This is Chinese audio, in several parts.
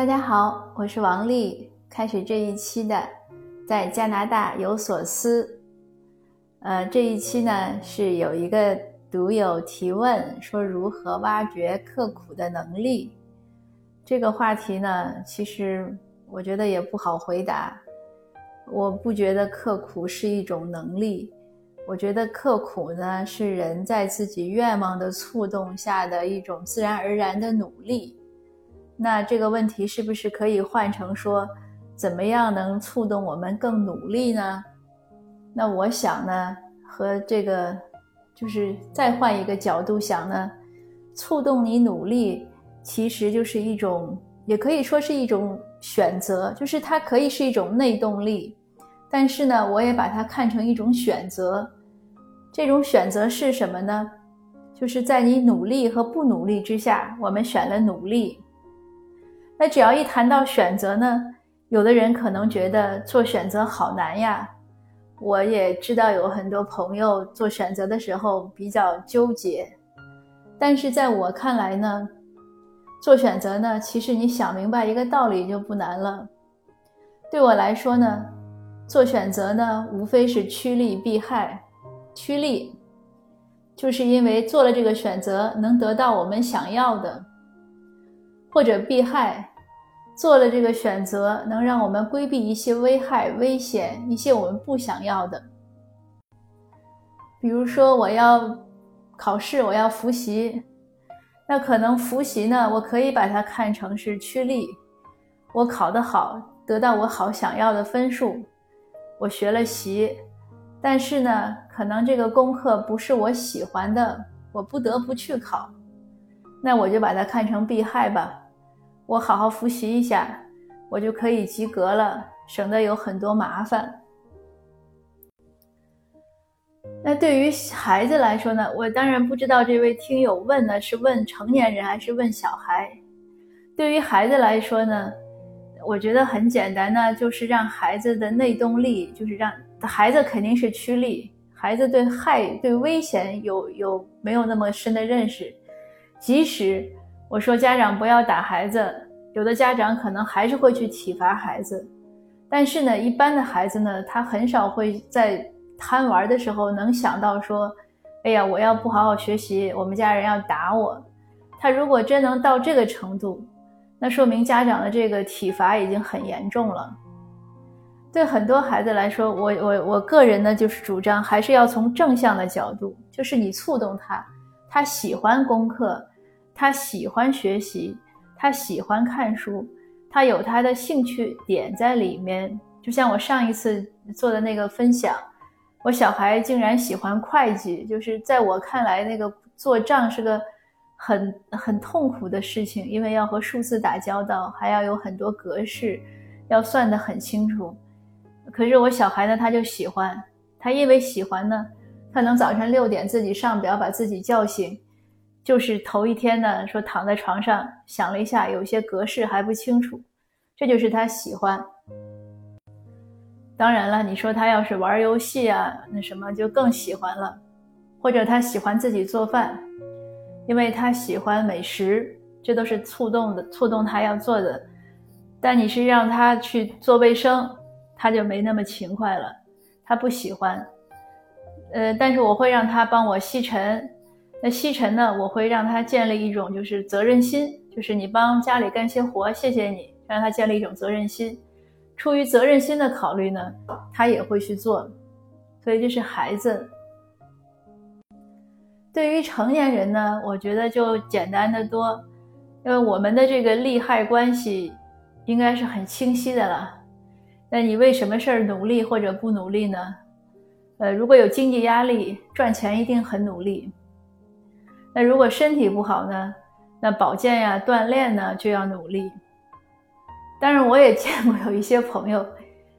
大家好，我是王丽。开始这一期的在加拿大有所思。呃，这一期呢是有一个读友提问说如何挖掘刻苦的能力。这个话题呢，其实我觉得也不好回答。我不觉得刻苦是一种能力，我觉得刻苦呢是人在自己愿望的触动下的一种自然而然的努力。那这个问题是不是可以换成说，怎么样能触动我们更努力呢？那我想呢，和这个就是再换一个角度想呢，触动你努力，其实就是一种，也可以说是一种选择，就是它可以是一种内动力，但是呢，我也把它看成一种选择。这种选择是什么呢？就是在你努力和不努力之下，我们选了努力。那只要一谈到选择呢，有的人可能觉得做选择好难呀。我也知道有很多朋友做选择的时候比较纠结，但是在我看来呢，做选择呢，其实你想明白一个道理就不难了。对我来说呢，做选择呢，无非是趋利避害。趋利，就是因为做了这个选择能得到我们想要的，或者避害。做了这个选择，能让我们规避一些危害、危险，一些我们不想要的。比如说，我要考试，我要复习，那可能复习呢，我可以把它看成是趋利。我考得好，得到我好想要的分数，我学了习，但是呢，可能这个功课不是我喜欢的，我不得不去考，那我就把它看成避害吧。我好好复习一下，我就可以及格了，省得有很多麻烦。那对于孩子来说呢？我当然不知道这位听友问的是问成年人还是问小孩。对于孩子来说呢，我觉得很简单呢，就是让孩子的内动力，就是让孩子肯定是趋利，孩子对害、对危险有有没有那么深的认识，即使。我说家长不要打孩子，有的家长可能还是会去体罚孩子，但是呢，一般的孩子呢，他很少会在贪玩的时候能想到说，哎呀，我要不好好学习，我们家人要打我。他如果真能到这个程度，那说明家长的这个体罚已经很严重了。对很多孩子来说，我我我个人呢，就是主张还是要从正向的角度，就是你触动他，他喜欢功课。他喜欢学习，他喜欢看书，他有他的兴趣点在里面。就像我上一次做的那个分享，我小孩竟然喜欢会计，就是在我看来，那个做账是个很很痛苦的事情，因为要和数字打交道，还要有很多格式，要算得很清楚。可是我小孩呢，他就喜欢，他因为喜欢呢，他能早晨六点自己上表，把自己叫醒。就是头一天呢，说躺在床上想了一下，有些格式还不清楚，这就是他喜欢。当然了，你说他要是玩游戏啊，那什么就更喜欢了，或者他喜欢自己做饭，因为他喜欢美食，这都是触动的，触动他要做的。但你是让他去做卫生，他就没那么勤快了，他不喜欢。呃，但是我会让他帮我吸尘。那吸尘呢？我会让他建立一种就是责任心，就是你帮家里干些活，谢谢你，让他建立一种责任心。出于责任心的考虑呢，他也会去做。所以这是孩子。对于成年人呢，我觉得就简单的多，因为我们的这个利害关系应该是很清晰的了。那你为什么事儿努力或者不努力呢？呃，如果有经济压力，赚钱一定很努力。那如果身体不好呢？那保健呀、锻炼呢就要努力。但是，我也见过有一些朋友，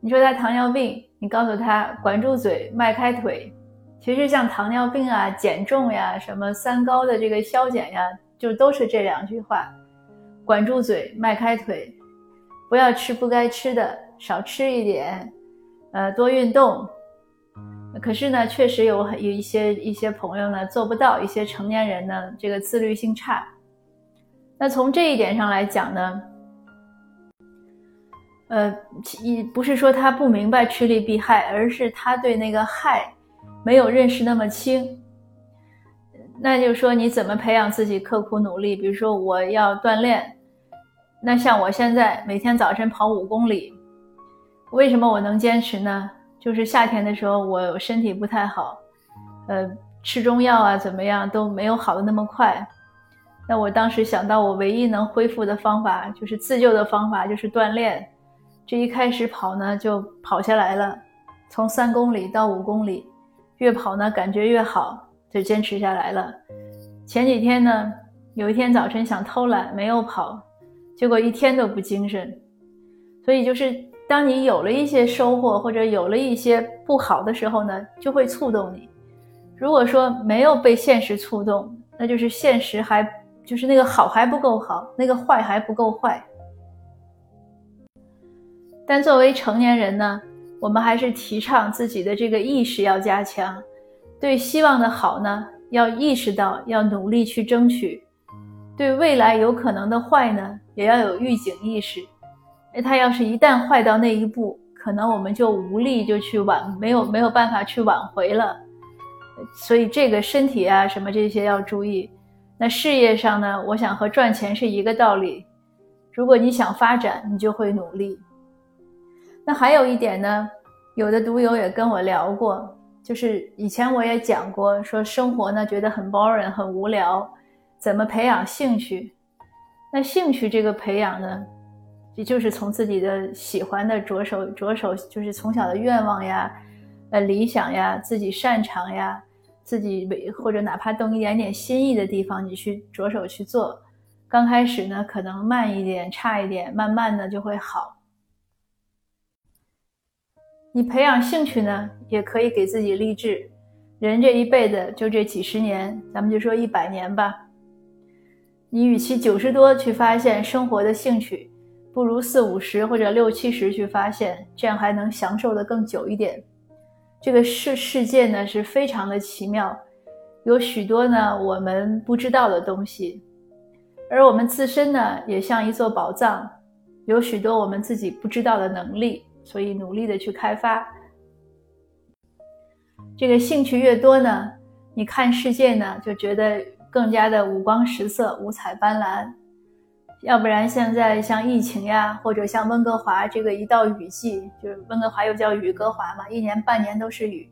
你说他糖尿病，你告诉他管住嘴、迈开腿。其实像糖尿病啊、减重呀、什么三高的这个消减呀，就都是这两句话：管住嘴、迈开腿，不要吃不该吃的，少吃一点，呃，多运动。可是呢，确实有很有一些一些朋友呢做不到，一些成年人呢这个自律性差。那从这一点上来讲呢，呃，一不是说他不明白趋利避害，而是他对那个害没有认识那么清。那就说，你怎么培养自己刻苦努力？比如说，我要锻炼。那像我现在每天早晨跑五公里，为什么我能坚持呢？就是夏天的时候我身体不太好，呃，吃中药啊怎么样都没有好的那么快。那我当时想到，我唯一能恢复的方法就是自救的方法就是锻炼。这一开始跑呢就跑下来了，从三公里到五公里，越跑呢感觉越好。就坚持下来了。前几天呢，有一天早晨想偷懒，没有跑，结果一天都不精神。所以就是当你有了一些收获，或者有了一些不好的时候呢，就会触动你。如果说没有被现实触动，那就是现实还就是那个好还不够好，那个坏还不够坏。但作为成年人呢，我们还是提倡自己的这个意识要加强。对希望的好呢，要意识到，要努力去争取；对未来有可能的坏呢，也要有预警意识。哎，他要是一旦坏到那一步，可能我们就无力就去挽，没有没有办法去挽回了。所以这个身体啊，什么这些要注意。那事业上呢，我想和赚钱是一个道理。如果你想发展，你就会努力。那还有一点呢，有的读友也跟我聊过。就是以前我也讲过，说生活呢觉得很 boring 很无聊，怎么培养兴趣？那兴趣这个培养呢，也就是从自己的喜欢的着手，着手就是从小的愿望呀，呃理想呀，自己擅长呀，自己或者哪怕动一点点心意的地方，你去着手去做。刚开始呢可能慢一点，差一点，慢慢的就会好。你培养兴趣呢，也可以给自己励志。人这一辈子就这几十年，咱们就说一百年吧。你与其九十多去发现生活的兴趣，不如四五十或者六七十去发现，这样还能享受的更久一点。这个世世界呢是非常的奇妙，有许多呢我们不知道的东西，而我们自身呢也像一座宝藏，有许多我们自己不知道的能力。所以努力的去开发，这个兴趣越多呢，你看世界呢就觉得更加的五光十色、五彩斑斓。要不然现在像疫情呀，或者像温哥华这个一到雨季，就是温哥华又叫雨哥华嘛，一年半年都是雨，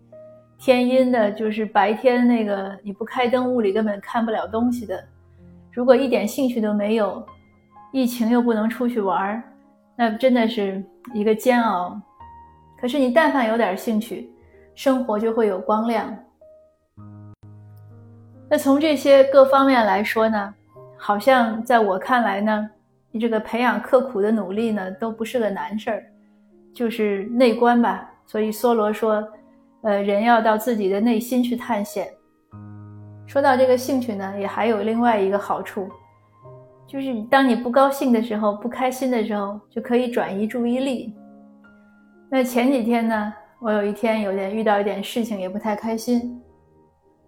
天阴的，就是白天那个你不开灯，屋里根本看不了东西的。如果一点兴趣都没有，疫情又不能出去玩，那真的是。一个煎熬，可是你但凡有点兴趣，生活就会有光亮。那从这些各方面来说呢，好像在我看来呢，你这个培养刻苦的努力呢，都不是个难事儿，就是内观吧。所以梭罗说，呃，人要到自己的内心去探险。说到这个兴趣呢，也还有另外一个好处。就是当你不高兴的时候、不开心的时候，就可以转移注意力。那前几天呢，我有一天有点遇到一点事情，也不太开心。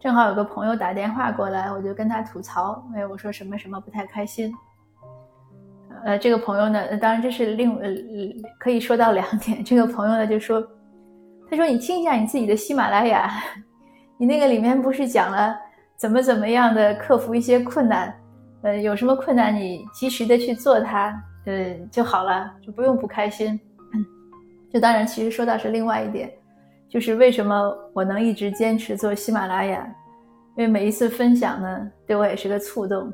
正好有个朋友打电话过来，我就跟他吐槽，哎，我说什么什么不太开心。呃，这个朋友呢，当然这是另呃可以说到两点。这个朋友呢就说，他说你听一下你自己的喜马拉雅，你那个里面不是讲了怎么怎么样的克服一些困难。呃，有什么困难你及时的去做它，呃就好了，就不用不开心。这当然，其实说到是另外一点，就是为什么我能一直坚持做喜马拉雅，因为每一次分享呢，对我也是个触动。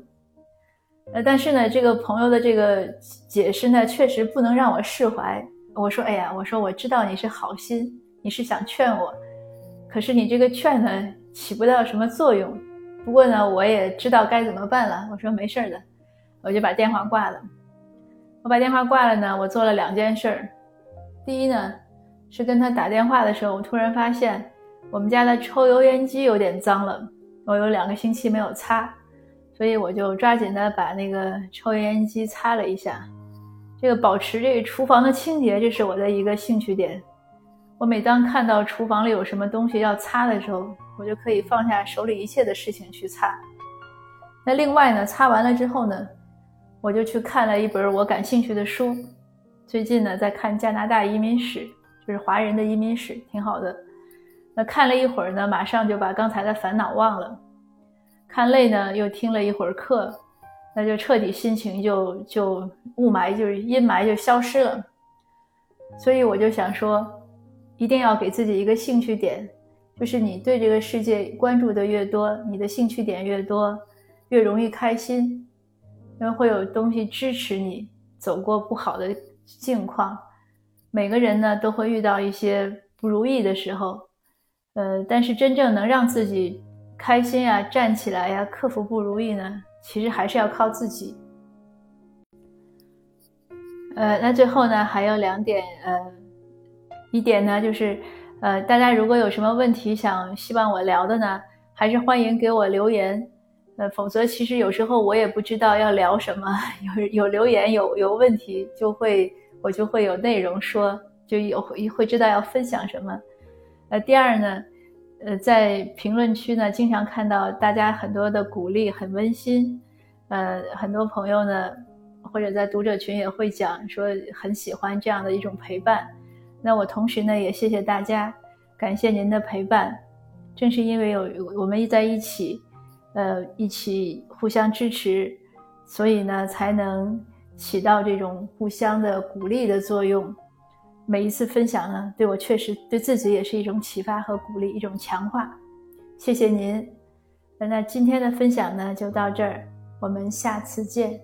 呃，但是呢，这个朋友的这个解释呢，确实不能让我释怀。我说，哎呀，我说我知道你是好心，你是想劝我，可是你这个劝呢，起不到什么作用。不过呢，我也知道该怎么办了。我说没事的，我就把电话挂了。我把电话挂了呢，我做了两件事儿。第一呢，是跟他打电话的时候，我突然发现我们家的抽油烟机有点脏了，我有两个星期没有擦，所以我就抓紧的把那个抽油烟机擦了一下。这个保持这个厨房的清洁，这是我的一个兴趣点。我每当看到厨房里有什么东西要擦的时候，我就可以放下手里一切的事情去擦。那另外呢，擦完了之后呢，我就去看了一本我感兴趣的书。最近呢在看加拿大移民史，就是华人的移民史，挺好的。那看了一会儿呢，马上就把刚才的烦恼忘了。看累呢，又听了一会儿课，那就彻底心情就就雾霾就是阴霾就消失了。所以我就想说，一定要给自己一个兴趣点，就是你对这个世界关注的越多，你的兴趣点越多，越容易开心，因为会有东西支持你走过不好的境况。每个人呢都会遇到一些不如意的时候。呃，但是真正能让自己开心呀、站起来呀、克服不如意呢，其实还是要靠自己。呃，那最后呢，还有两点，呃，一点呢就是，呃，大家如果有什么问题想希望我聊的呢，还是欢迎给我留言。呃，否则其实有时候我也不知道要聊什么，有有留言有有问题就会我就会有内容说，就有会会知道要分享什么。呃，第二呢，呃，在评论区呢，经常看到大家很多的鼓励，很温馨。呃，很多朋友呢，或者在读者群也会讲说很喜欢这样的一种陪伴。那我同时呢，也谢谢大家，感谢您的陪伴。正是因为有我们在一起，呃，一起互相支持，所以呢，才能起到这种互相的鼓励的作用。每一次分享呢，对我确实对自己也是一种启发和鼓励，一种强化。谢谢您。那今天的分享呢，就到这儿，我们下次见。